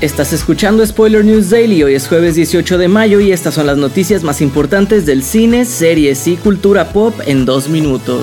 Estás escuchando Spoiler News Daily, hoy es jueves 18 de mayo y estas son las noticias más importantes del cine, series y cultura pop en dos minutos.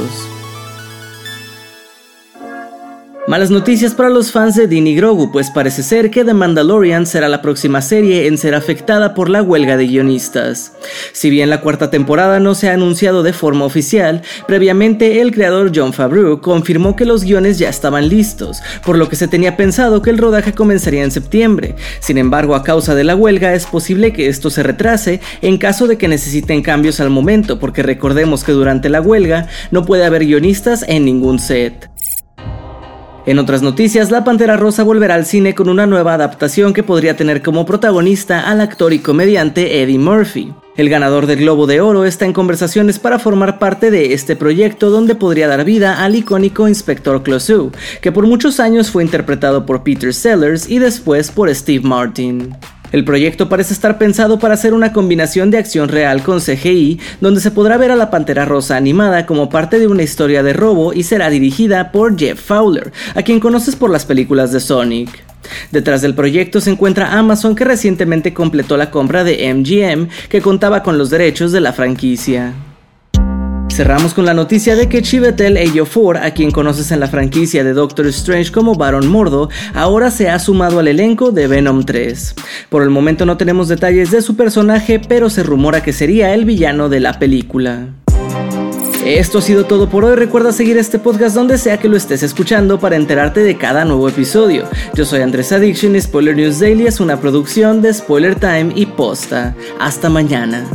Malas noticias para los fans de Dini Grogu, pues parece ser que The Mandalorian será la próxima serie en ser afectada por la huelga de guionistas. Si bien la cuarta temporada no se ha anunciado de forma oficial, previamente el creador John Favreau confirmó que los guiones ya estaban listos, por lo que se tenía pensado que el rodaje comenzaría en septiembre. Sin embargo, a causa de la huelga es posible que esto se retrase en caso de que necesiten cambios al momento, porque recordemos que durante la huelga no puede haber guionistas en ningún set. En otras noticias, La Pantera Rosa volverá al cine con una nueva adaptación que podría tener como protagonista al actor y comediante Eddie Murphy. El ganador del Globo de Oro está en conversaciones para formar parte de este proyecto donde podría dar vida al icónico Inspector Clouseau, que por muchos años fue interpretado por Peter Sellers y después por Steve Martin. El proyecto parece estar pensado para hacer una combinación de acción real con CGI, donde se podrá ver a la Pantera Rosa animada como parte de una historia de robo y será dirigida por Jeff Fowler, a quien conoces por las películas de Sonic. Detrás del proyecto se encuentra Amazon que recientemente completó la compra de MGM que contaba con los derechos de la franquicia. Cerramos con la noticia de que Chivetel Ejiofor, a quien conoces en la franquicia de Doctor Strange como Baron Mordo, ahora se ha sumado al elenco de Venom 3. Por el momento no tenemos detalles de su personaje, pero se rumora que sería el villano de la película. Esto ha sido todo por hoy. Recuerda seguir este podcast donde sea que lo estés escuchando para enterarte de cada nuevo episodio. Yo soy Andrés Addiction y Spoiler News Daily es una producción de Spoiler Time y Posta. Hasta mañana.